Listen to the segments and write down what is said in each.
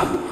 up.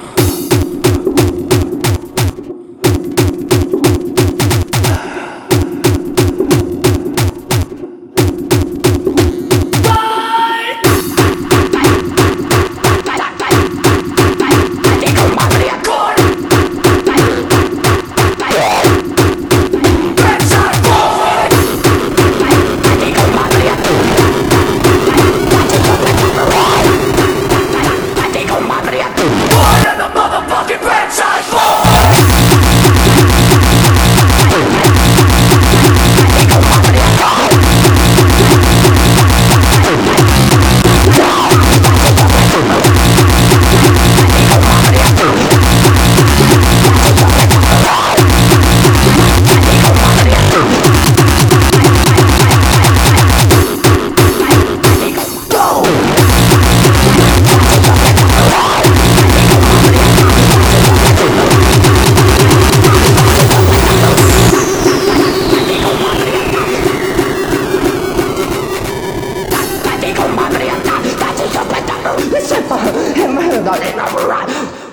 that ain't right.